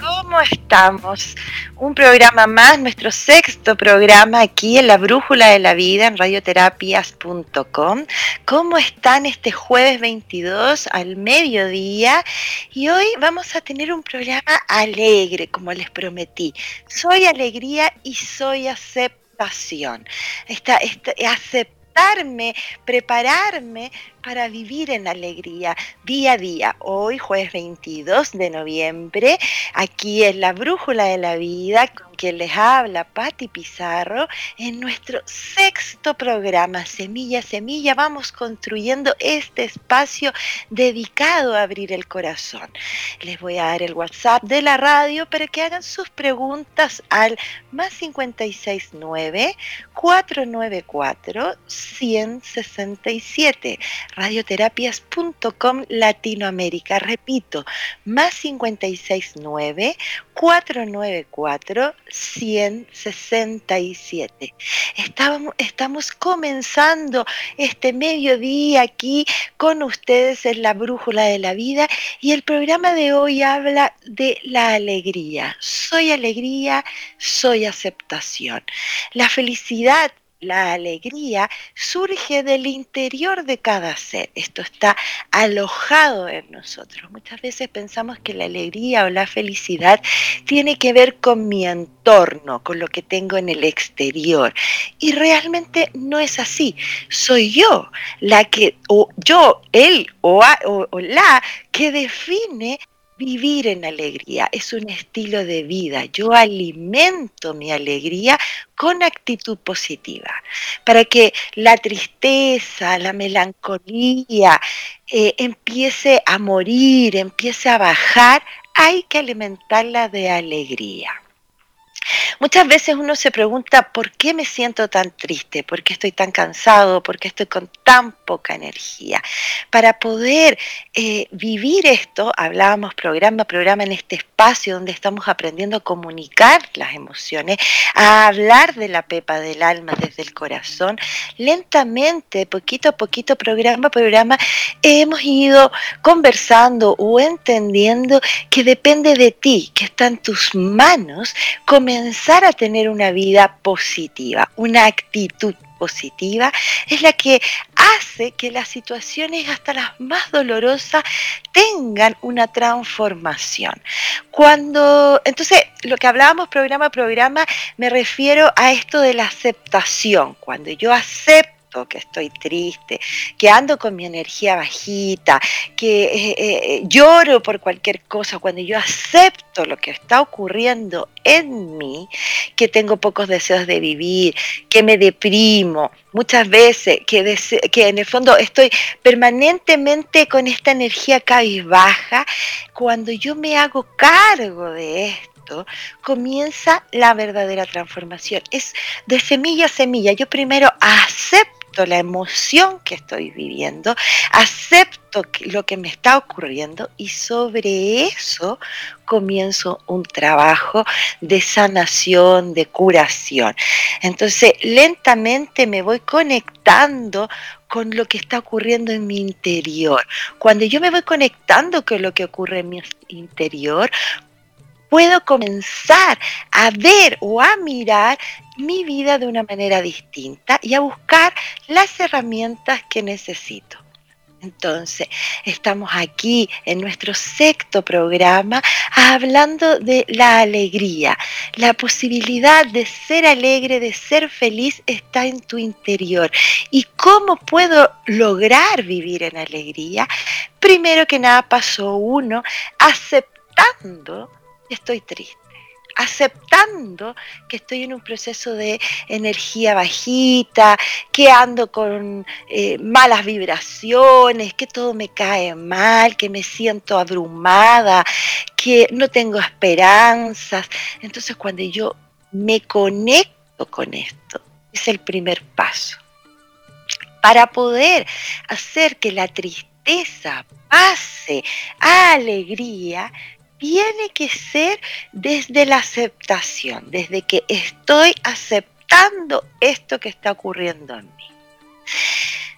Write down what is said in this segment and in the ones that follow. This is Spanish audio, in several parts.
¿Cómo estamos? Un programa más, nuestro sexto programa aquí en la Brújula de la Vida en radioterapias.com. ¿Cómo están este jueves 22 al mediodía? Y hoy vamos a tener un programa alegre, como les prometí. Soy alegría y soy aceptación. Esta, esta, aceptarme, prepararme para vivir en alegría día a día. Hoy, jueves 22 de noviembre, aquí en la Brújula de la Vida, con quien les habla Patti Pizarro, en nuestro sexto programa, Semilla Semilla, vamos construyendo este espacio dedicado a abrir el corazón. Les voy a dar el WhatsApp de la radio para que hagan sus preguntas al más 569 494 167 radioterapias.com Latinoamérica. Repito, más 569 494 167. Estamos, estamos comenzando este mediodía aquí con ustedes en la Brújula de la Vida y el programa de hoy habla de la alegría. Soy alegría, soy aceptación. La felicidad la alegría surge del interior de cada ser. Esto está alojado en nosotros. Muchas veces pensamos que la alegría o la felicidad tiene que ver con mi entorno, con lo que tengo en el exterior. Y realmente no es así. Soy yo la que, o yo, él o, o la que define vivir en alegría, es un estilo de vida. Yo alimento mi alegría con actitud positiva, para que la tristeza, la melancolía eh, empiece a morir, empiece a bajar, hay que alimentarla de alegría. Muchas veces uno se pregunta, ¿por qué me siento tan triste? ¿Por qué estoy tan cansado? ¿Por qué estoy con tan poca energía? Para poder eh, vivir esto, hablábamos programa a programa en este espacio donde estamos aprendiendo a comunicar las emociones, a hablar de la pepa del alma desde el corazón, lentamente, poquito a poquito, programa a programa, hemos ido conversando o entendiendo que depende de ti, que está en tus manos comenzar a tener una vida positiva, una actitud positiva, es la que hace que las situaciones hasta las más dolorosas tengan una transformación. Cuando, entonces, lo que hablábamos programa a programa, me refiero a esto de la aceptación. Cuando yo acepto que estoy triste, que ando con mi energía bajita, que eh, eh, lloro por cualquier cosa, cuando yo acepto lo que está ocurriendo en mí, que tengo pocos deseos de vivir, que me deprimo, muchas veces, que, que en el fondo estoy permanentemente con esta energía cabizbaja, cuando yo me hago cargo de esto, comienza la verdadera transformación. Es de semilla a semilla. Yo primero acepto la emoción que estoy viviendo, acepto lo que me está ocurriendo y sobre eso comienzo un trabajo de sanación, de curación. Entonces, lentamente me voy conectando con lo que está ocurriendo en mi interior. Cuando yo me voy conectando con lo que ocurre en mi interior, puedo comenzar a ver o a mirar mi vida de una manera distinta y a buscar las herramientas que necesito. Entonces, estamos aquí en nuestro sexto programa hablando de la alegría. La posibilidad de ser alegre, de ser feliz, está en tu interior. ¿Y cómo puedo lograr vivir en alegría? Primero que nada, paso uno, aceptando estoy triste, aceptando que estoy en un proceso de energía bajita, que ando con eh, malas vibraciones, que todo me cae mal, que me siento abrumada, que no tengo esperanzas. Entonces cuando yo me conecto con esto, es el primer paso. Para poder hacer que la tristeza pase a alegría, tiene que ser desde la aceptación, desde que estoy aceptando esto que está ocurriendo en mí.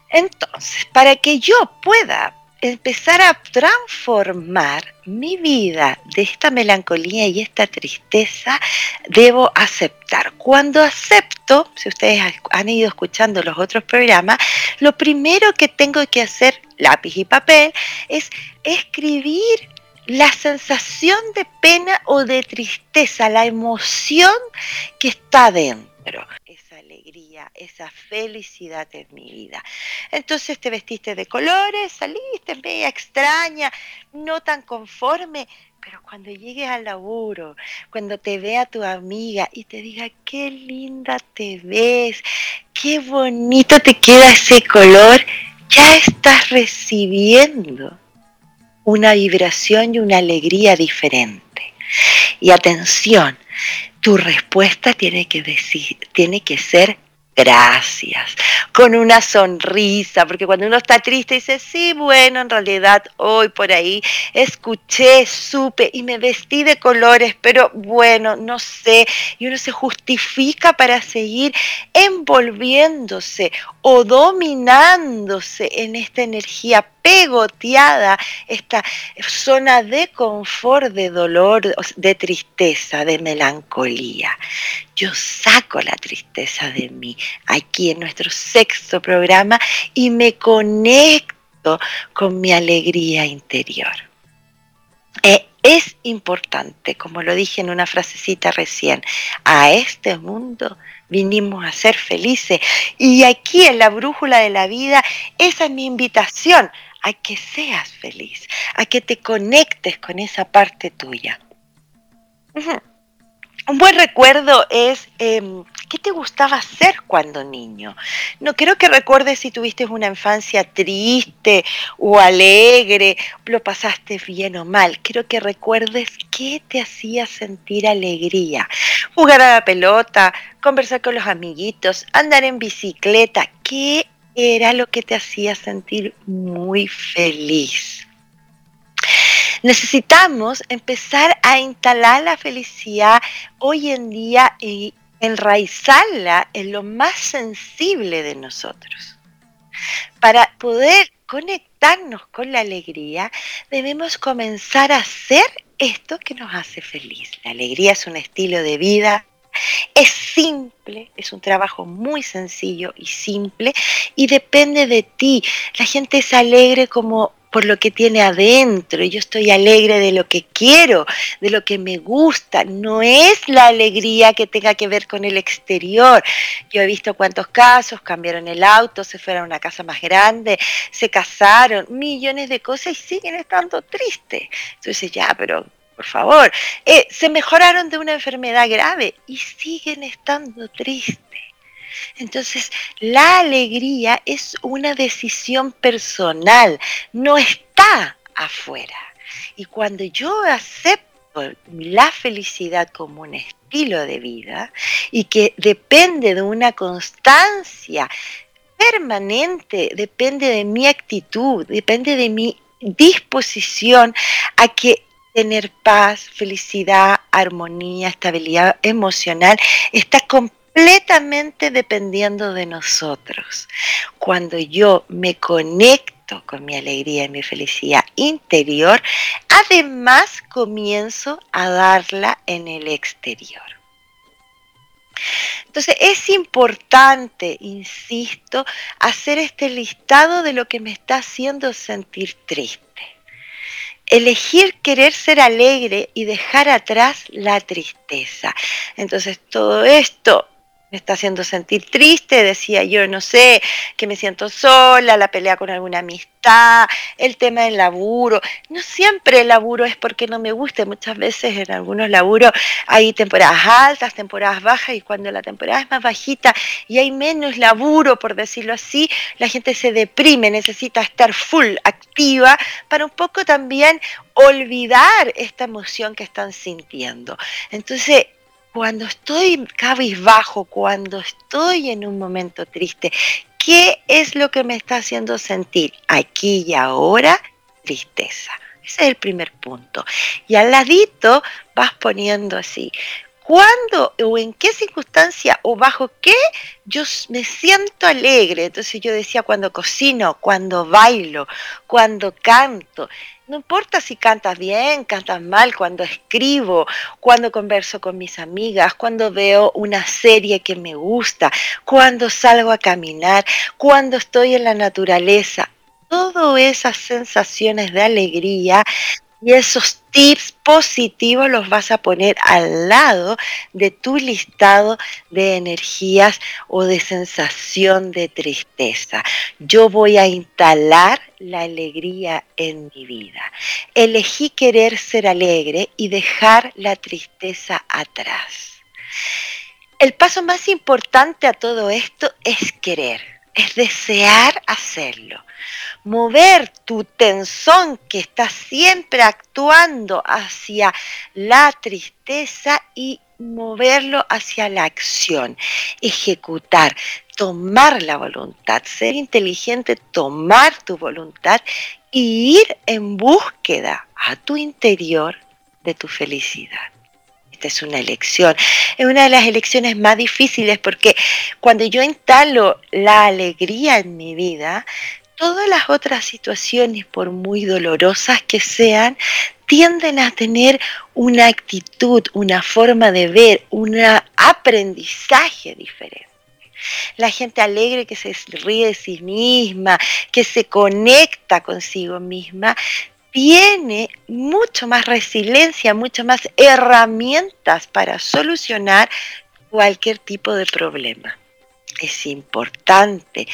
Entonces, para que yo pueda empezar a transformar mi vida de esta melancolía y esta tristeza, debo aceptar. Cuando acepto, si ustedes han ido escuchando los otros programas, lo primero que tengo que hacer, lápiz y papel, es escribir la sensación de pena o de tristeza, la emoción que está dentro, esa alegría, esa felicidad en mi vida. Entonces te vestiste de colores, saliste media extraña, no tan conforme, pero cuando llegues al laburo, cuando te vea tu amiga y te diga, qué linda te ves, qué bonito te queda ese color, ya estás recibiendo una vibración y una alegría diferente. Y atención, tu respuesta tiene que decir, tiene que ser gracias, con una sonrisa, porque cuando uno está triste dice, sí, bueno, en realidad hoy por ahí escuché, supe y me vestí de colores, pero bueno, no sé, y uno se justifica para seguir envolviéndose o dominándose en esta energía pegoteada, esta zona de confort, de dolor, de tristeza, de melancolía. Yo saco la tristeza de mí aquí en nuestro sexto programa y me conecto con mi alegría interior. Eh, es importante, como lo dije en una frasecita recién, a este mundo vinimos a ser felices. Y aquí en la brújula de la vida, esa es mi invitación, a que seas feliz, a que te conectes con esa parte tuya. Un buen recuerdo es em, qué te gustaba hacer cuando niño. No quiero que recuerdes si tuviste una infancia triste o alegre, lo pasaste bien o mal. Quiero que recuerdes qué te hacía sentir alegría. Jugar a la pelota, conversar con los amiguitos, andar en bicicleta. ¿Qué era lo que te hacía sentir muy feliz? Necesitamos empezar a instalar la felicidad hoy en día y enraizarla en lo más sensible de nosotros. Para poder conectarnos con la alegría, debemos comenzar a hacer esto que nos hace feliz. La alegría es un estilo de vida, es simple, es un trabajo muy sencillo y simple y depende de ti. La gente es alegre como por lo que tiene adentro, yo estoy alegre de lo que quiero, de lo que me gusta, no es la alegría que tenga que ver con el exterior. Yo he visto cuántos casos, cambiaron el auto, se fueron a una casa más grande, se casaron, millones de cosas y siguen estando tristes. Entonces ya, pero por favor, eh, se mejoraron de una enfermedad grave y siguen estando tristes. Entonces, la alegría es una decisión personal, no está afuera. Y cuando yo acepto la felicidad como un estilo de vida y que depende de una constancia permanente, depende de mi actitud, depende de mi disposición a que tener paz, felicidad, armonía, estabilidad emocional está completamente dependiendo de nosotros. Cuando yo me conecto con mi alegría y mi felicidad interior, además comienzo a darla en el exterior. Entonces es importante, insisto, hacer este listado de lo que me está haciendo sentir triste. Elegir querer ser alegre y dejar atrás la tristeza. Entonces todo esto me está haciendo sentir triste, decía yo, no sé, que me siento sola, la pelea con alguna amistad, el tema del laburo. No siempre el laburo es porque no me guste, muchas veces en algunos laburos hay temporadas altas, temporadas bajas, y cuando la temporada es más bajita y hay menos laburo, por decirlo así, la gente se deprime, necesita estar full activa para un poco también olvidar esta emoción que están sintiendo. Entonces, cuando estoy cabizbajo, cuando estoy en un momento triste, ¿qué es lo que me está haciendo sentir aquí y ahora? Tristeza. Ese es el primer punto. Y al ladito vas poniendo así, ¿cuándo o en qué circunstancia o bajo qué yo me siento alegre? Entonces yo decía cuando cocino, cuando bailo, cuando canto. No importa si cantas bien, cantas mal, cuando escribo, cuando converso con mis amigas, cuando veo una serie que me gusta, cuando salgo a caminar, cuando estoy en la naturaleza. Todas esas sensaciones de alegría y esos tips positivos los vas a poner al lado de tu listado de energías o de sensación de tristeza. Yo voy a instalar la alegría en mi vida. Elegí querer ser alegre y dejar la tristeza atrás. El paso más importante a todo esto es querer, es desear hacerlo mover tu tensón que está siempre actuando hacia la tristeza y moverlo hacia la acción, ejecutar, tomar la voluntad, ser inteligente, tomar tu voluntad y ir en búsqueda a tu interior de tu felicidad. Es una elección, es una de las elecciones más difíciles porque cuando yo instalo la alegría en mi vida, todas las otras situaciones, por muy dolorosas que sean, tienden a tener una actitud, una forma de ver, un aprendizaje diferente. La gente alegre que se ríe de sí misma, que se conecta consigo misma, tiene mucho más resiliencia, muchas más herramientas para solucionar cualquier tipo de problema. Es importante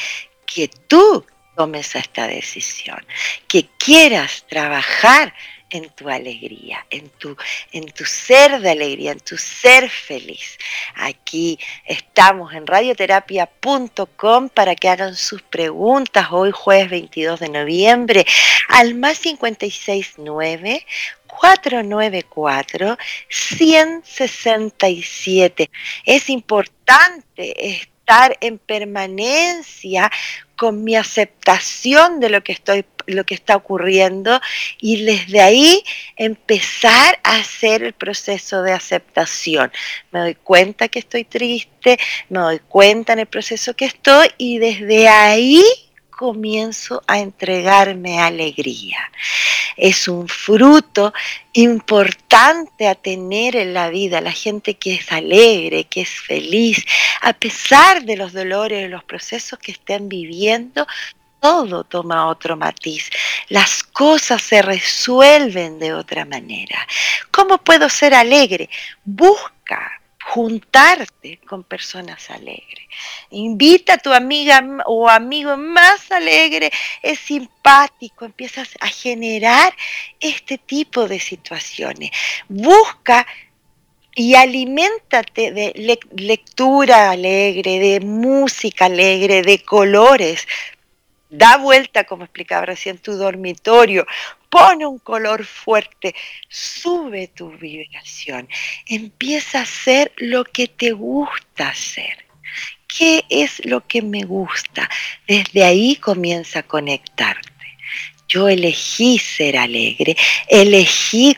que tú tomes esta decisión, que quieras trabajar en tu alegría, en tu, en tu ser de alegría, en tu ser feliz. Aquí estamos en radioterapia.com para que hagan sus preguntas hoy jueves 22 de noviembre al más 569 494 167. Es importante estar en permanencia con mi aceptación de lo que estoy lo que está ocurriendo y desde ahí empezar a hacer el proceso de aceptación. Me doy cuenta que estoy triste, me doy cuenta en el proceso que estoy y desde ahí comienzo a entregarme alegría. Es un fruto importante a tener en la vida, la gente que es alegre, que es feliz, a pesar de los dolores, de los procesos que estén viviendo, todo toma otro matiz. Las cosas se resuelven de otra manera. ¿Cómo puedo ser alegre? Busca juntarte con personas alegres. Invita a tu amiga o amigo más alegre, es simpático, empiezas a generar este tipo de situaciones. Busca y aliméntate de lectura alegre, de música alegre, de colores. Da vuelta, como explicaba recién, tu dormitorio, pone un color fuerte, sube tu vibración, empieza a hacer lo que te gusta hacer. ¿Qué es lo que me gusta? Desde ahí comienza a conectarte. Yo elegí ser alegre, elegí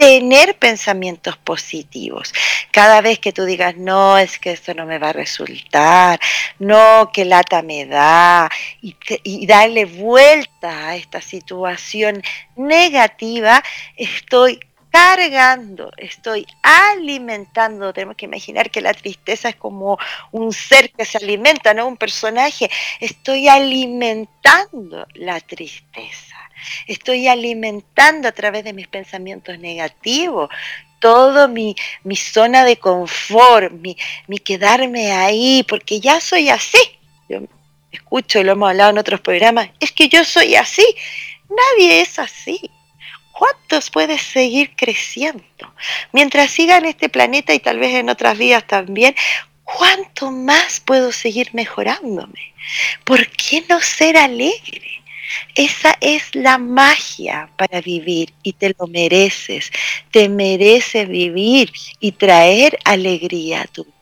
tener pensamientos positivos. Cada vez que tú digas, no, es que esto no me va a resultar, no, que lata me da, y, darle vuelta a esta situación negativa, estoy cargando, estoy alimentando. Tenemos que imaginar que la tristeza es como un ser que se alimenta, no un personaje. Estoy alimentando la tristeza. Estoy alimentando a través de mis pensamientos negativos todo mi, zona de confort, mi, mi, quedarme ahí, porque ya soy así. Yo escucho, lo hemos hablado en otros programas, es que yo soy así. Nadie es así. ¿Cuántos puedes seguir creciendo? Mientras siga en este planeta y tal vez en otras vidas también, ¿cuánto más puedo seguir mejorándome? ¿Por qué no ser alegre? Esa es la magia para vivir y te lo mereces. Te mereces vivir y traer alegría a tu vida.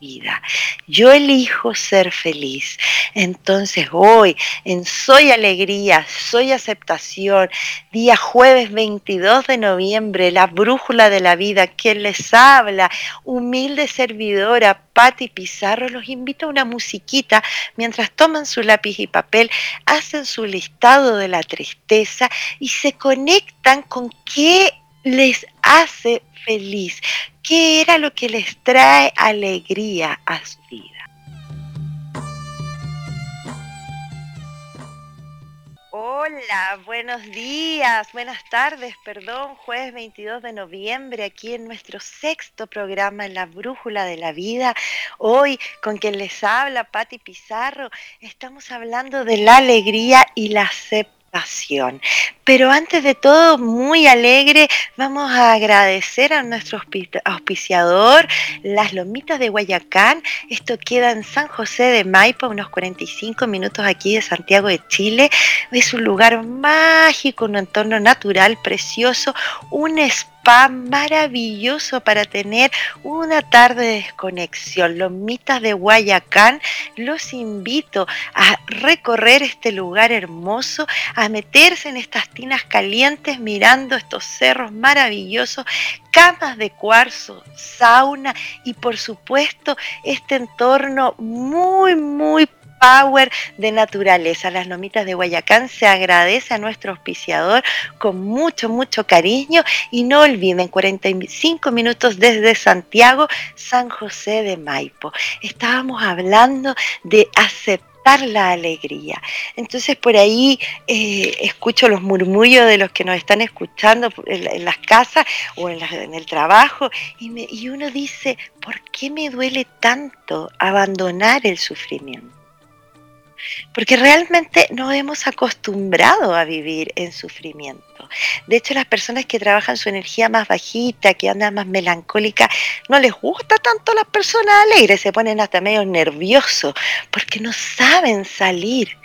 Yo elijo ser feliz. Entonces hoy en Soy Alegría, Soy Aceptación, día jueves 22 de noviembre, la brújula de la vida, quien les habla, humilde servidora, Patti Pizarro, los invito a una musiquita mientras toman su lápiz y papel, hacen su listado de la tristeza y se conectan con qué les hace feliz, qué era lo que les trae alegría a su vida. Hola, buenos días, buenas tardes, perdón, jueves 22 de noviembre, aquí en nuestro sexto programa en la Brújula de la Vida. Hoy, con quien les habla, Patti Pizarro, estamos hablando de la alegría y la aceptación pero antes de todo, muy alegre, vamos a agradecer a nuestro auspiciador, las Lomitas de Guayacán. Esto queda en San José de Maipa, unos 45 minutos aquí de Santiago de Chile. Es un lugar mágico, un entorno natural precioso, un espacio maravilloso para tener una tarde de desconexión. Los mitas de Guayacán, los invito a recorrer este lugar hermoso, a meterse en estas tinas calientes mirando estos cerros maravillosos, camas de cuarzo, sauna y por supuesto este entorno muy, muy power de naturaleza. Las Lomitas de Guayacán se agradece a nuestro auspiciador con mucho, mucho cariño y no olviden 45 minutos desde Santiago, San José de Maipo. Estábamos hablando de aceptar la alegría. Entonces por ahí eh, escucho los murmullos de los que nos están escuchando en, las casas o en, en el trabajo y, me, y uno dice, ¿por qué me duele tanto abandonar el sufrimiento? Porque realmente no hemos acostumbrado a vivir en sufrimiento. De hecho, las personas que trabajan su energía más bajita, que andan más melancólica, no les gusta tanto las personas alegres, se ponen hasta medio nerviosos porque no saben salir.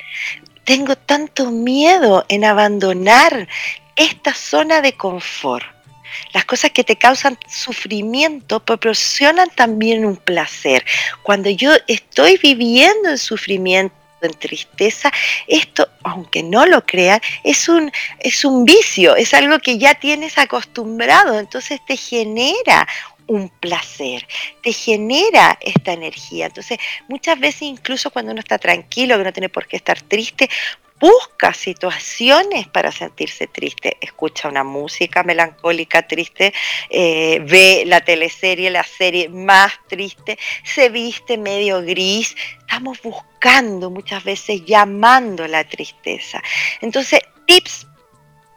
Tengo tanto miedo en abandonar esta zona de confort. Las cosas que te causan sufrimiento proporcionan también un placer. Cuando yo estoy viviendo en sufrimiento, en tristeza, esto, aunque no lo crean, es un, es un vicio, es algo que ya tienes acostumbrado, entonces te genera un placer, te genera esta energía. Entonces, muchas veces incluso cuando uno está tranquilo, que no tiene por qué estar triste, busca situaciones para sentirse triste, escucha una música melancólica triste, eh, ve la teleserie, la serie más triste, se viste medio gris, estamos buscando muchas veces llamando la tristeza. Entonces, tips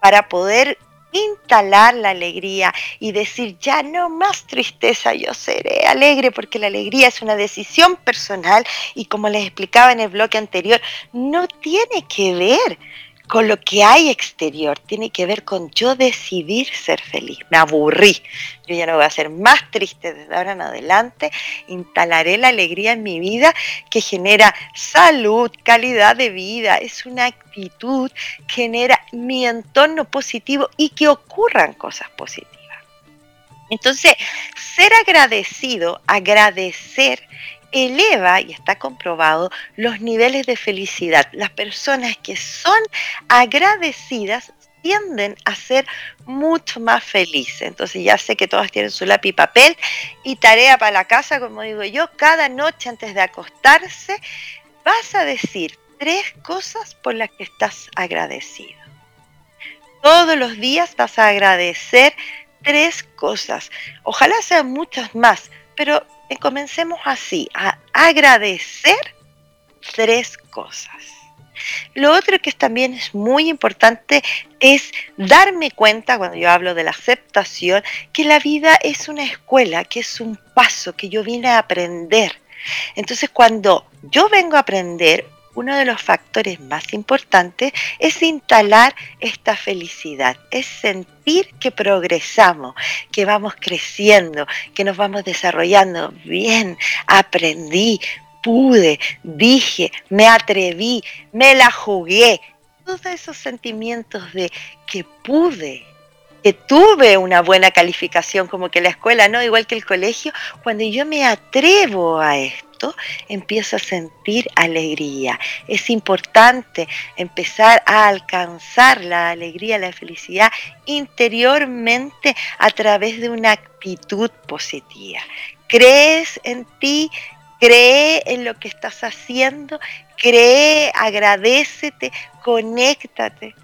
para poder instalar la alegría y decir, ya no más tristeza, yo seré alegre, porque la alegría es una decisión personal y como les explicaba en el bloque anterior, no tiene que ver con lo que hay exterior, tiene que ver con yo decidir ser feliz. Me aburrí, yo ya no voy a ser más triste desde ahora en adelante, instalaré la alegría en mi vida que genera salud, calidad de vida, es una actitud, genera mi entorno positivo y que ocurran cosas positivas. Entonces, ser agradecido, agradecer, eleva, y está comprobado, los niveles de felicidad. Las personas que son agradecidas tienden a ser mucho más felices. Entonces ya sé que todas tienen su lápiz y papel y tarea para la casa, como digo yo, cada noche antes de acostarse vas a decir tres cosas por las que estás agradecido. Todos los días vas a agradecer tres cosas. Ojalá sean muchas más, pero comencemos así, a agradecer tres cosas. Lo otro que también es muy importante es darme cuenta, cuando yo hablo de la aceptación, que la vida es una escuela, que es un paso, que yo vine a aprender. Entonces cuando yo vengo a aprender, uno de los factores más importantes es instalar esta felicidad, es sentir que progresamos, que vamos creciendo, que nos vamos desarrollando. Bien, aprendí, pude, dije, me atreví, me la jugué. Todos esos sentimientos de que pude, que tuve una buena calificación, como que la escuela, ¿no? Igual que el colegio, cuando yo me atrevo a esto, empiezo a sentir alegría. Es importante empezar a alcanzar la alegría, la felicidad interiormente a través de una actitud positiva. Crees en ti, cree en lo que estás haciendo, cree, agradecete, conéctate.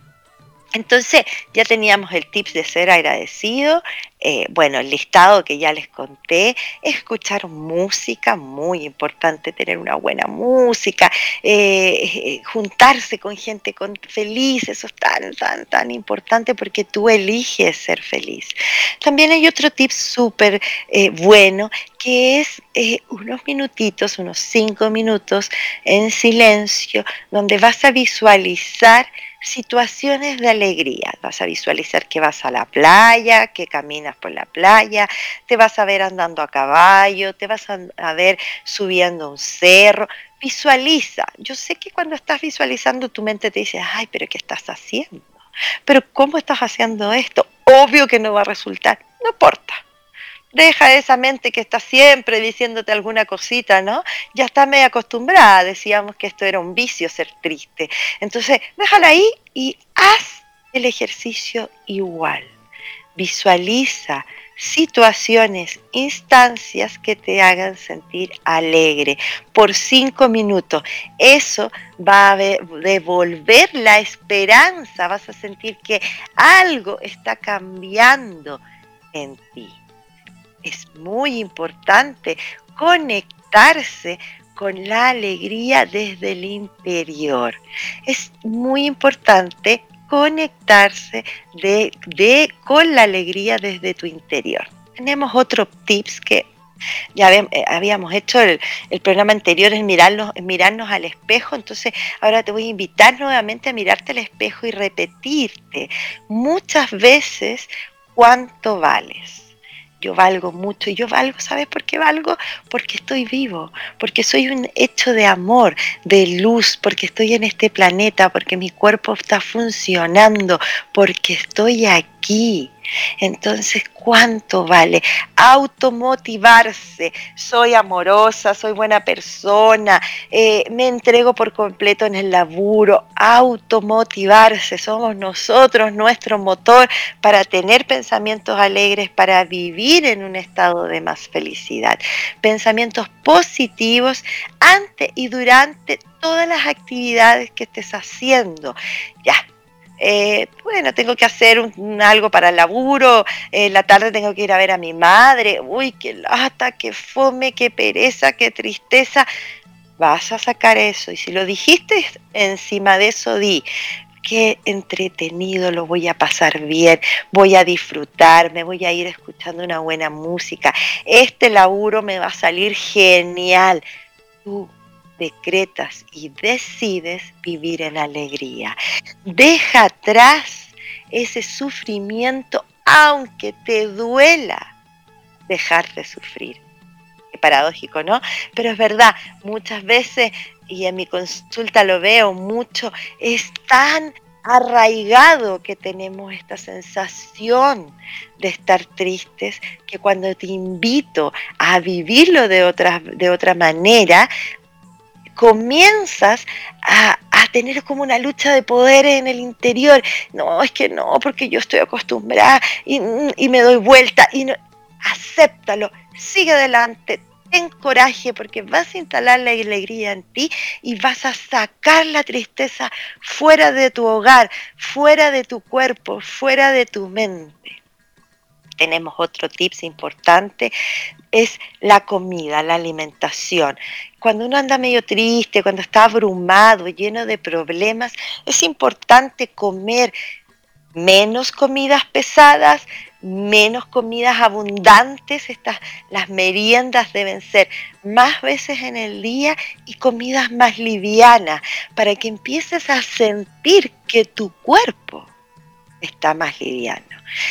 Entonces ya teníamos el tips de ser agradecido, eh, bueno, el listado que ya les conté, escuchar música, muy importante tener una buena música, eh, eh, juntarse con gente con, feliz, eso es tan, tan, tan importante porque tú eliges ser feliz. También hay otro tip súper bueno que es unos minutitos, unos cinco minutos en silencio, donde vas a visualizar situaciones de alegría. Vas a visualizar que vas a la playa, que caminas por la playa, te vas a ver andando a caballo, te vas a, ver subiendo un cerro. Visualiza. Yo sé que cuando estás visualizando tu mente te dice, ay, pero ¿qué estás haciendo? Pero ¿cómo estás haciendo esto? Obvio que no va a resultar. No importa deja esa mente que está siempre diciéndote alguna cosita, ¿no? Ya está medio acostumbrada, decíamos que esto era un vicio ser triste. Entonces, déjala ahí y haz el ejercicio igual. Visualiza situaciones, instancias que te hagan sentir alegre por cinco minutos. Eso va a devolver la esperanza, vas a sentir que algo está cambiando en ti es muy importante conectarse con la alegría desde el interior. Es muy importante conectarse de, con la alegría desde tu interior. Tenemos otro tips que ya eh, habíamos hecho el, programa anterior es mirarnos, mirarnos al espejo, entonces ahora te voy a invitar nuevamente a mirarte al espejo y repetirte muchas veces cuánto vales yo valgo mucho y yo valgo, ¿sabes por qué valgo? Porque estoy vivo, porque soy un hecho de amor, de luz, porque estoy en este planeta, porque mi cuerpo está funcionando, porque estoy aquí. Entonces, ¿cuánto vale? Automotivarse. Soy amorosa, soy buena persona, eh, me entrego por completo en el laburo. Automotivarse. Somos nosotros nuestro motor para tener pensamientos alegres, para vivir en un estado de más felicidad. Pensamientos positivos ante y durante todas las actividades que estés haciendo. Ya, eh, bueno, tengo que hacer algo para el laburo, en la tarde tengo que ir a ver a mi madre, uy, qué lata, qué fome, qué pereza, qué tristeza. Vas a sacar eso y si lo dijiste encima de eso, di, qué entretenido, lo voy a pasar bien, voy a disfrutar, me voy a ir escuchando una buena música, este laburo me va a salir genial. Decretas y decides vivir en alegría. Deja atrás ese sufrimiento, aunque te duela dejar de sufrir. Qué paradójico, ¿no? Pero es verdad, muchas veces, y en mi consulta lo veo mucho, es tan arraigado que tenemos esta sensación de estar tristes, que cuando te invito a vivirlo de de otra manera, comienzas a, tener como una lucha de poder en el interior. No, es que no, porque yo estoy acostumbrada y, me doy vuelta. Y no, acéptalo, sigue adelante, ten coraje porque vas a instalar la alegría en ti y vas a sacar la tristeza fuera de tu hogar, fuera de tu cuerpo, fuera de tu mente. Tenemos otro tips importante, es la comida, la alimentación. Cuando uno anda medio triste, cuando está abrumado, lleno de problemas, es importante comer menos comidas pesadas, menos comidas abundantes, estas, las meriendas deben ser más veces en el día y comidas más livianas, para que empieces a sentir que tu cuerpo está más liviano.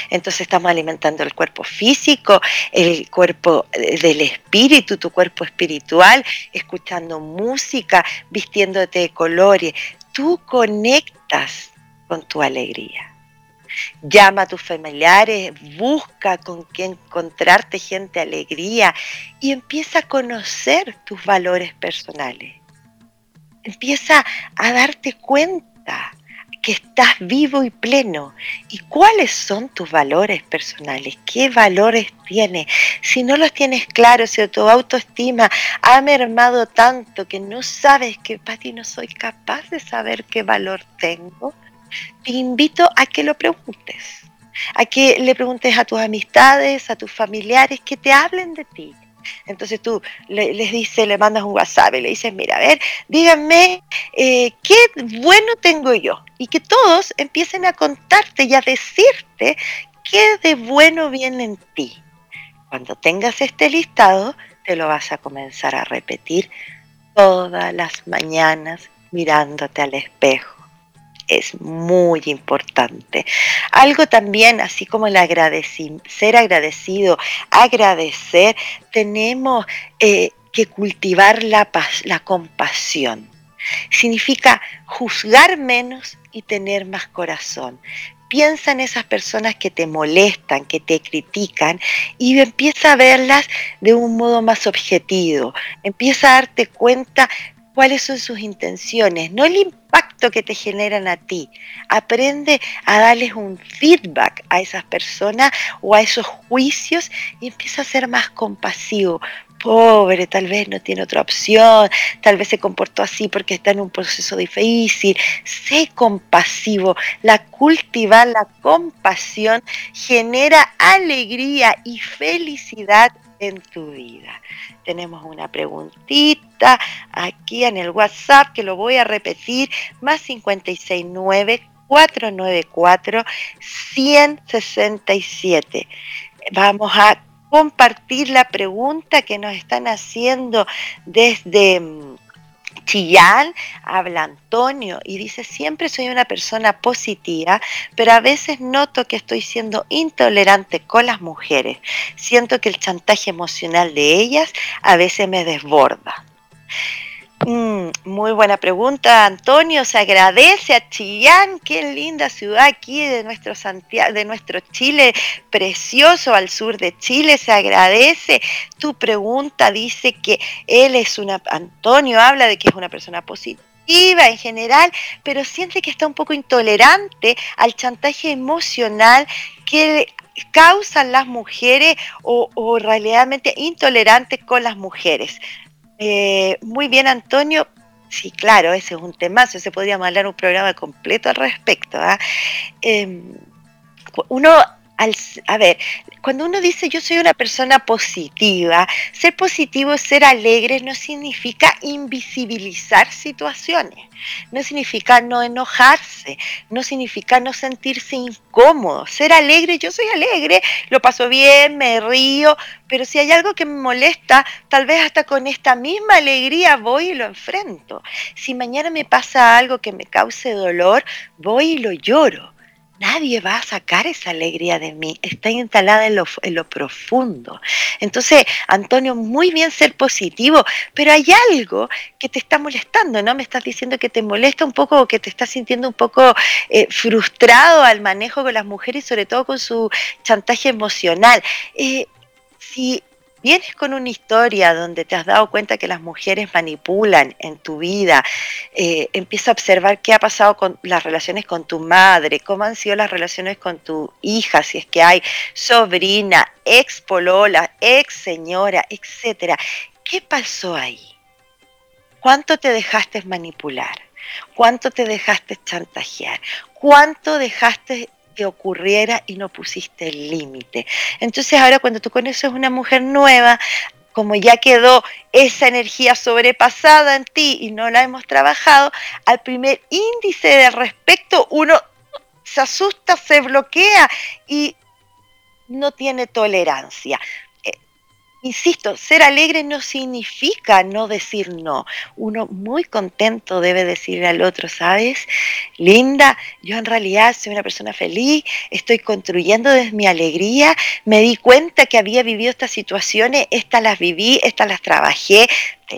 Entonces estamos alimentando el cuerpo físico, el cuerpo eh, del espíritu, tu cuerpo espiritual, escuchando música, vistiéndote de colores. Tú conectas con tu alegría. Llama a tus familiares, busca con quién encontrarte gente alegría y empieza a conocer tus valores personales. Empieza a darte cuenta que estás vivo y pleno. ¿Y cuáles son tus valores personales? ¿Qué valores tienes? Si no los tienes claros, si tu autoestima ha mermado tanto que no sabes que, ti no soy capaz de saber qué valor tengo, te invito a que lo preguntes, a que le preguntes a tus amistades, a tus familiares, que te hablen de ti. Entonces tú les dices, le mandas un WhatsApp y le dices, mira, a ver, díganme eh, qué bueno tengo yo. Y que todos empiecen a contarte y a decirte qué de bueno viene en ti. Cuando tengas este listado, te lo vas a comenzar a repetir todas las mañanas mirándote al espejo es muy importante. Algo también, así como el ser agradecido, agradecer, tenemos eh, que cultivar la, la compasión. Significa juzgar menos y tener más corazón piensa en esas personas que te molestan, que te critican y empieza a verlas de un modo más objetivo. Empieza a darte cuenta cuáles son sus intenciones, no el impacto que te generan a ti. Aprende a darles un feedback a esas personas o a esos juicios y empieza a ser más compasivo. Pobre, tal vez no tiene otra opción, tal vez se comportó así porque está en un proceso difícil. Sé compasivo. La cultivar la compasión genera alegría y felicidad en tu vida. Tenemos una preguntita aquí en el WhatsApp que lo voy a repetir, más 569 494 167. Vamos a compartir la pregunta que nos están haciendo desde mm, Chillán, habla Antonio y dice, siempre soy una persona positiva, pero a veces noto que estoy siendo intolerante con las mujeres. Siento que el chantaje emocional de ellas a veces me desborda. Mm, muy buena pregunta, Antonio. Se agradece a Chillán, qué linda ciudad aquí de nuestro Santiago, de nuestro Chile precioso al sur de Chile. Se agradece. Tu pregunta dice que él es una. Antonio habla de que es una persona positiva en general, pero siente que está un poco intolerante al chantaje emocional que causan las mujeres o, o realmente intolerantes con las mujeres. Eh, muy bien, Antonio. Sí, claro, ese es un temazo, se podría mandar un programa completo al respecto. ¿ah? Em, uno, al, a ver, cuando uno dice yo soy una persona positiva, ser positivo, ser alegre no significa invisibilizar situaciones, no significa no enojarse, no significa no sentirse incómodo. Ser alegre, yo soy alegre, lo paso bien, me río, pero si hay algo que me molesta, tal vez hasta con esta misma alegría voy y lo enfrento. Si mañana me pasa algo que me cause dolor, voy y lo lloro nadie va a sacar esa alegría de mí, está instalada en lo, en lo, profundo. Entonces, Antonio, muy bien ser positivo, pero hay algo que te está molestando, ¿no? Me estás diciendo que te molesta un poco o que te estás sintiendo un poco eh, frustrado al manejo con las mujeres, sobre todo con su chantaje emocional. Eh, si vienes con una historia donde te has dado cuenta que las mujeres manipulan en tu vida, eh, empieza a observar qué ha pasado con las relaciones con tu madre, cómo han sido las relaciones con tu hija, si es que hay sobrina, ex polola, ex señora, etcétera. ¿Qué pasó ahí? ¿Cuánto te dejaste manipular? ¿Cuánto te dejaste chantajear? ¿Cuánto dejaste que ocurriera y no pusiste el límite. Entonces ahora cuando tú conoces una mujer nueva, como ya quedó esa energía sobrepasada en ti y no la hemos trabajado, al primer índice de respecto uno se asusta, se bloquea y no tiene tolerancia. Insisto, ser alegre no significa no decir no. Uno muy contento debe decirle al otro, ¿sabes? Linda, yo en realidad soy una persona feliz, estoy construyendo desde mi alegría, me di cuenta que había vivido estas situaciones, estas las viví, estas las trabajé,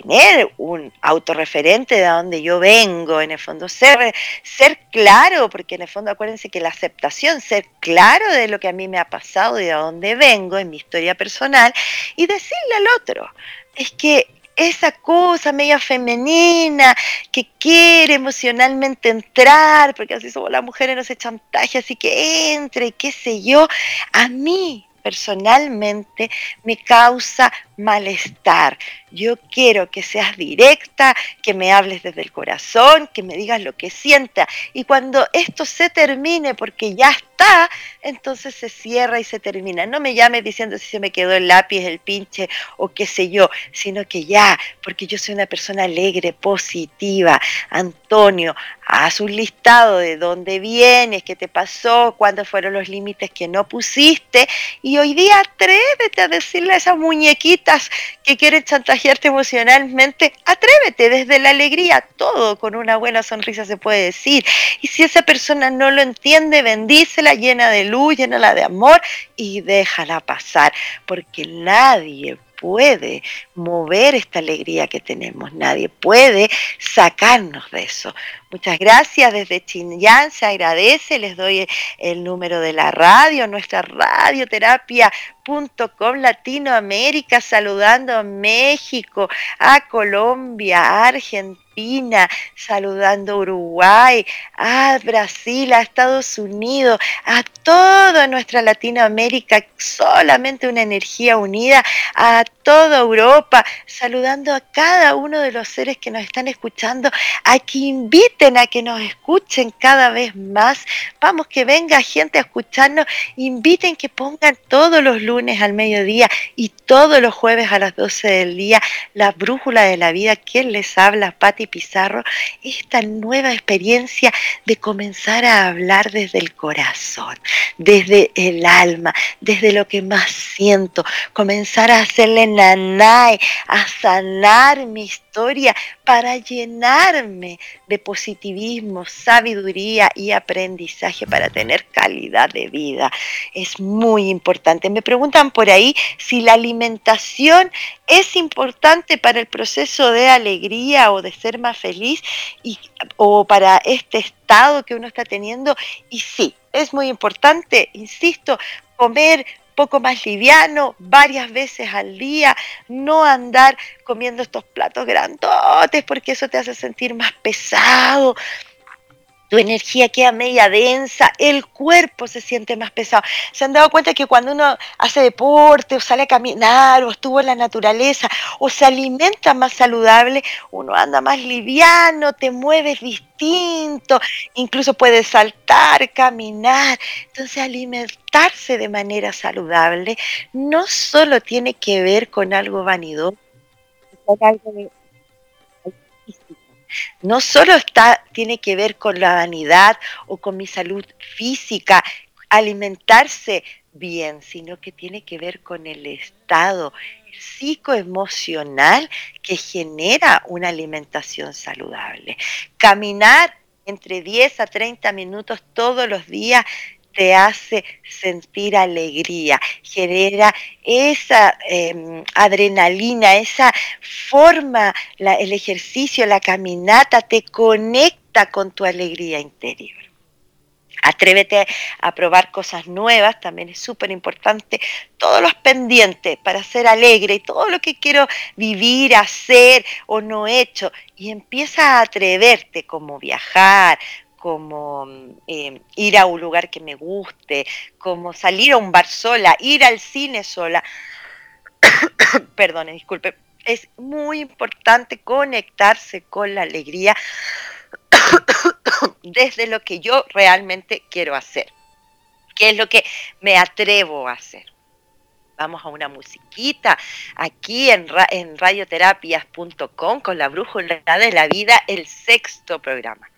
tener un autorreferente de donde yo vengo, en el fondo, ser, ser claro, porque en el fondo acuérdense que la aceptación, ser claro de lo que a mí me ha pasado y de dónde vengo en mi historia personal, y decirle al otro, es que esa cosa media femenina que quiere emocionalmente entrar, porque así somos las mujeres, no se chantaje, así que entre, qué sé yo, a mí personalmente me causa malestar. Yo quiero que seas directa, que me hables desde el corazón, que me digas lo que sienta. Y cuando esto se termine, porque ya está, entonces se cierra y se termina. No me llames diciendo si se me quedó el lápiz, el pinche o qué sé yo, sino que ya, porque yo soy una persona alegre, positiva. Antonio, haz un listado de dónde vienes, qué te pasó, cuándo fueron los límites que no pusiste. Y hoy día atrévete a decirle a esas que quieren chantajearte emocionalmente, atrévete desde la alegría, todo con una buena sonrisa se puede decir. Y si esa persona no lo entiende, bendícela, llena de luz, llénala de amor y déjala pasar, porque nadie puede mover esta alegría que tenemos, nadie puede sacarnos de eso. Muchas gracias desde Chinyan, se agradece, les doy el número de la radio, nuestra radioterapia.com Latinoamérica, saludando a México, a Colombia, a Argentina saludando Uruguay, a Brasil, a Estados Unidos, a toda nuestra Latinoamérica, solamente una energía unida, a toda Europa, saludando a cada uno de los seres que nos están escuchando, a que inviten a que nos escuchen cada vez más. Vamos, que venga gente a escucharnos, inviten que pongan todos los lunes al mediodía y todos los jueves a las 12 del día la brújula de la vida. ¿Quién les habla? Pati Pizarro, esta nueva experiencia de comenzar a hablar desde el corazón, desde el alma, desde lo que más siento, comenzar a hacerle nanay, a sanar mi historia para llenarme de positivismo, sabiduría y aprendizaje para tener calidad de vida. Es muy importante. Me preguntan por ahí si la alimentación es importante para el proceso de alegría o de ser más feliz y, o para este estado que uno está teniendo. Y sí, es muy importante, insisto, comer poco más liviano, varias veces al día, no andar comiendo estos platos grandotes porque eso te hace sentir más pesado, tu energía queda media densa, el cuerpo se siente más pesado. ¿Se han dado cuenta que cuando uno hace deporte o sale a caminar o estuvo en la naturaleza o se alimenta más saludable, uno anda más liviano, te mueves distinto, incluso puedes saltar, caminar. Entonces alimentarse de manera saludable no solo tiene que ver con algo vanidoso, con algo no solo está, tiene que ver con la vanidad o con mi salud física, alimentarse bien, sino que tiene que ver con el estado psicoemocional que genera una alimentación saludable. Caminar entre 10 a 30 minutos todos los días te hace sentir alegría, genera esa em, adrenalina, esa forma, el ejercicio, la caminata, te conecta con tu alegría interior. Atrévete a probar cosas nuevas, también es súper importante. Todos los pendientes para ser alegre y todo lo que quiero vivir, hacer o no he hecho. Y empieza a atreverte como viajar, como eh, ir a un lugar que me guste, como salir a un bar sola, ir al cine sola. Perdone, disculpe. Es muy importante conectarse con la alegría desde lo que yo realmente quiero hacer. ¿Qué es lo que me atrevo a hacer? Vamos a una musiquita aquí en, en radioterapias.com con la brújula de la vida, el sexto programa.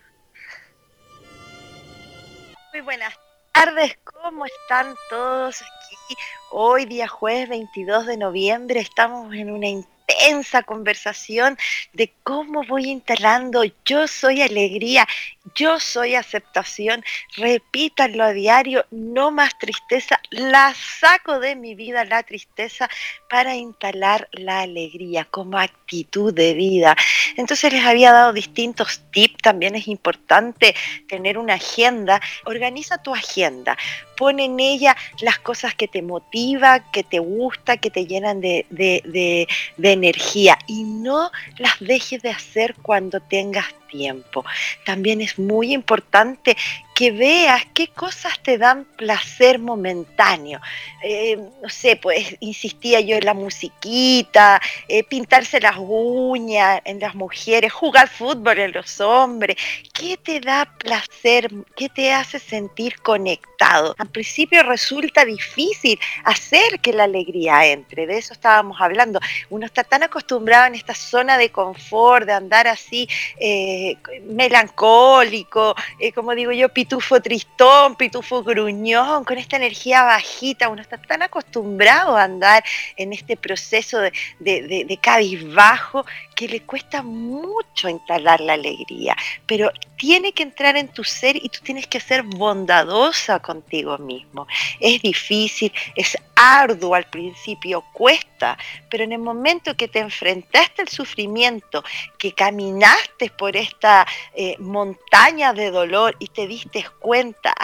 Muy buenas tardes, ¿cómo están todos aquí? Hoy día jueves 22 de noviembre estamos en una intensa conversación de cómo voy instalando yo soy alegría, yo soy aceptación, repítanlo a diario, no más tristeza, la saco de mi vida la tristeza para instalar la alegría como actitud de vida. Entonces les había dado distintos tips, también es importante tener una agenda, organiza tu agenda, pon en ella las cosas que te motivan, que te gusta, que te llenan de, de energía y no las dejes de hacer cuando tengas tiempo. También es muy importante que veas qué cosas te dan placer momentáneo. Eh, no sé, pues insistía yo en la musiquita, eh, pintarse las uñas en las mujeres, jugar fútbol en los hombres. ¿Qué te da placer? ¿Qué te hace sentir conectado? Al principio resulta difícil hacer que la alegría entre, de eso estábamos hablando. Uno está tan acostumbrado en esta zona de confort, de andar así eh, melancólico, como digo yo, pitufo tristón, pitufo gruñón, con esta energía bajita. Uno está tan acostumbrado a andar en este proceso de, de, de cabizbajo que le cuesta mucho instalar la alegría. Pero tiene que entrar en tu ser y tú tienes que ser bondadosa contigo mismo. Es difícil, es arduo al principio, cuesta, pero en el momento que te enfrentaste al sufrimiento, que caminaste por esta eh, montaña de dolor y te diste cuenta,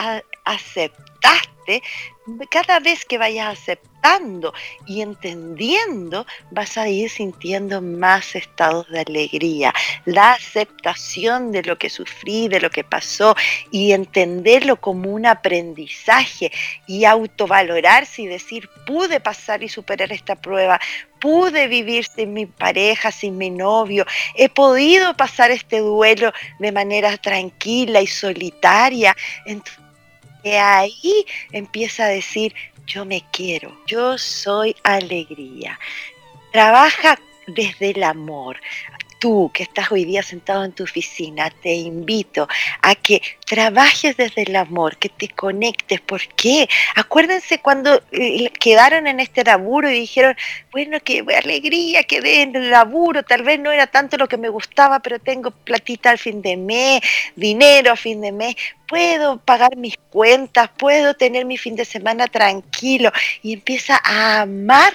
aceptaste, cada vez que vayas aceptando y entendiendo, vas a ir sintiendo más estados de alegría. La aceptación de lo que sufrí, de lo que pasó y entenderlo como un aprendizaje y autovalorarse y decir, pude pasar y superar esta prueba, pude vivir sin mi pareja, sin mi novio, he podido pasar este duelo de manera tranquila y solitaria. Entonces, ahí empieza a decir, yo me quiero, yo soy alegría. Trabaja desde el amor tú que estás hoy día sentado en tu oficina, te invito a que trabajes desde el amor, que te conectes. ¿Por qué? Acuérdense cuando eh, quedaron en este laburo y dijeron, bueno, qué alegría, quedé en el laburo, tal vez no era tanto lo que me gustaba, pero tengo platita al fin de mes, dinero a fin de mes, puedo pagar mis cuentas, puedo tener mi fin de semana tranquilo y empieza a amar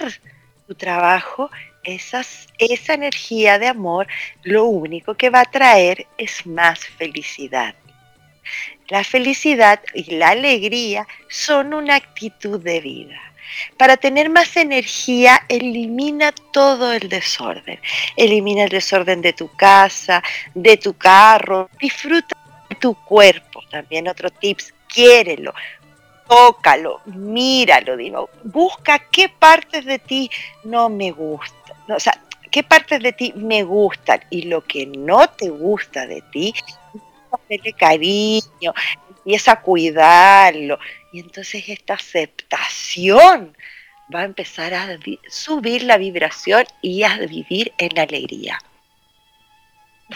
tu trabajo esa energía de amor lo único que va a traer es más felicidad. La felicidad y la alegría son una actitud de vida. Para tener más energía, elimina todo el desorden. Elimina el desorden de tu casa, de tu carro. Disfruta de tu cuerpo. También otro tips, quiérelo. Tócalo, míralo, digo, busca qué partes de ti no me gustan o sea, qué partes de ti me gustan y lo que no te gusta de ti, hacerle cariño, empieza a cuidarlo. Y entonces esta aceptación va a empezar a subir la vibración y a vivir en alegría.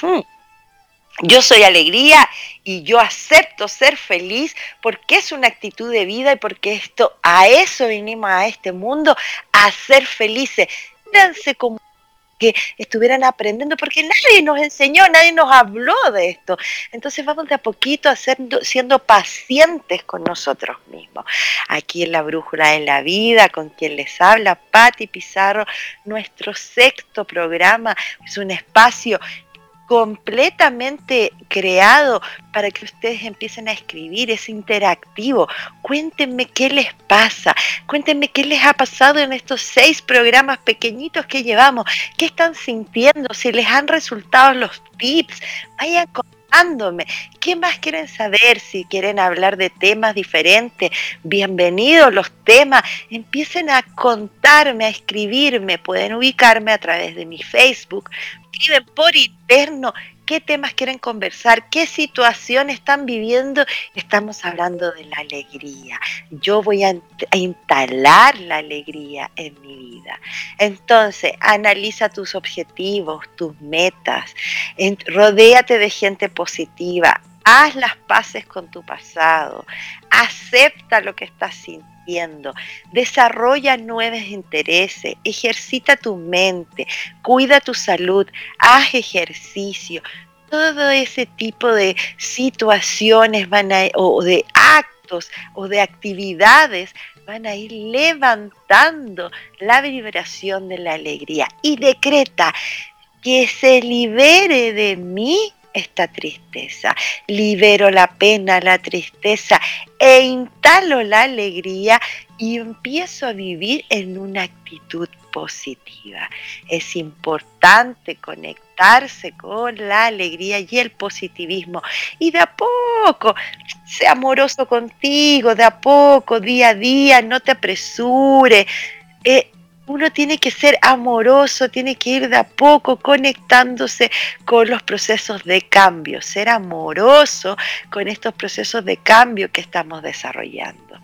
Hmm. Yo soy alegría y yo acepto ser feliz porque es una actitud de vida y porque esto a eso vinimos a este mundo a ser felices como que estuvieran aprendiendo, porque nadie nos enseñó, nadie nos habló de esto. Entonces vamos de a poquito siendo pacientes con nosotros mismos. Aquí en la Brújula de la Vida, con quien les habla, Patti Pizarro, nuestro sexto programa, es un espacio completamente creado para que ustedes empiecen a escribir, es interactivo. Cuéntenme qué les pasa, cuéntenme qué les ha pasado en estos seis programas pequeñitos que llevamos, qué están sintiendo, si les han resultado los tips, vayan contándome, qué más quieren saber, si quieren hablar de temas diferentes, bienvenidos los temas, empiecen a contarme, a escribirme, pueden ubicarme a través de mi Facebook, escriben por interno qué temas quieren conversar, qué situación están viviendo. Estamos hablando de la alegría. Yo voy a, instalar la alegría en mi vida. Entonces, analiza tus objetivos, tus metas, rodéate de gente positiva, haz las paces con tu pasado, acepta lo que estás sintiendo, desarrolla nuevos intereses, ejercita tu mente, cuida tu salud, haz ejercicio. Todo ese tipo de situaciones van o de actos o de actividades van a ir levantando la vibración de la alegría. Y decreta que se libere de mí esta tristeza, libero la pena, la tristeza e instalo la alegría y empiezo a vivir en una actitud positiva. Es importante conectarse con la alegría y el positivismo y de a poco, sea amoroso contigo, de a poco, día a día, no te apresure. Eh, uno tiene que ser amoroso, tiene que ir de a poco conectándose con los procesos de cambio, ser amoroso con estos procesos de cambio que estamos desarrollando.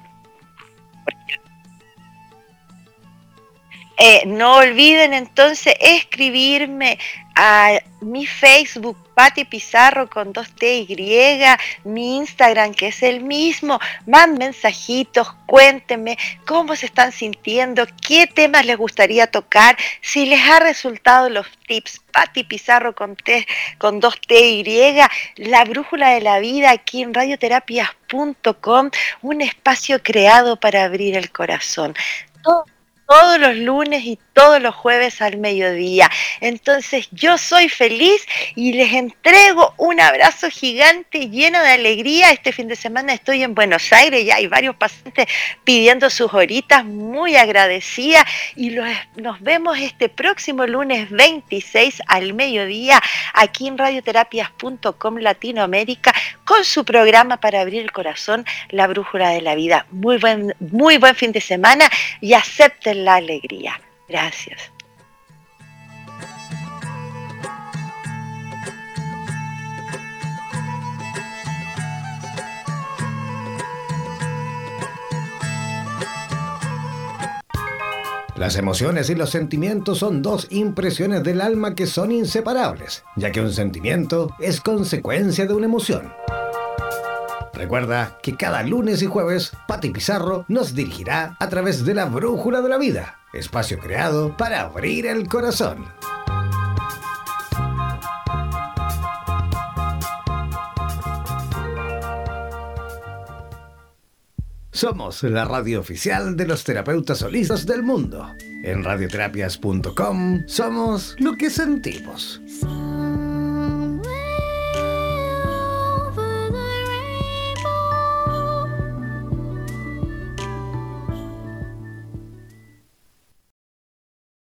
Eh, no olviden entonces escribirme a mi Facebook, Pati Pizarro con dos T Y, mi Instagram que es el mismo, manden mensajitos, cuéntenme cómo se están sintiendo, qué temas les gustaría tocar, si les ha resultado los tips, Pati Pizarro con, T, con dos T Y, la brújula de la vida aquí en radioterapias.com, un espacio creado para abrir el corazón todos los lunes y todos los jueves al mediodía. Entonces yo soy feliz y les entrego un abrazo gigante lleno de alegría. Este fin de semana estoy en Buenos Aires, ya hay varios pacientes pidiendo sus horitas, muy agradecida y nos vemos este próximo lunes 26 al mediodía aquí en radioterapias.com Latinoamérica con su programa para abrir el corazón, La Brújula de la Vida. Muy buen, muy buen fin de semana y acepten la alegría. Gracias. Las emociones y los sentimientos son dos impresiones del alma que son inseparables, ya que un sentimiento es consecuencia de una emoción. Recuerda que cada lunes y jueves Pati Pizarro nos dirigirá a través de la Brújula de la Vida, espacio creado para abrir el corazón. Somos la radio oficial de los terapeutas holistas del mundo. En radioterapias.com somos lo que sentimos.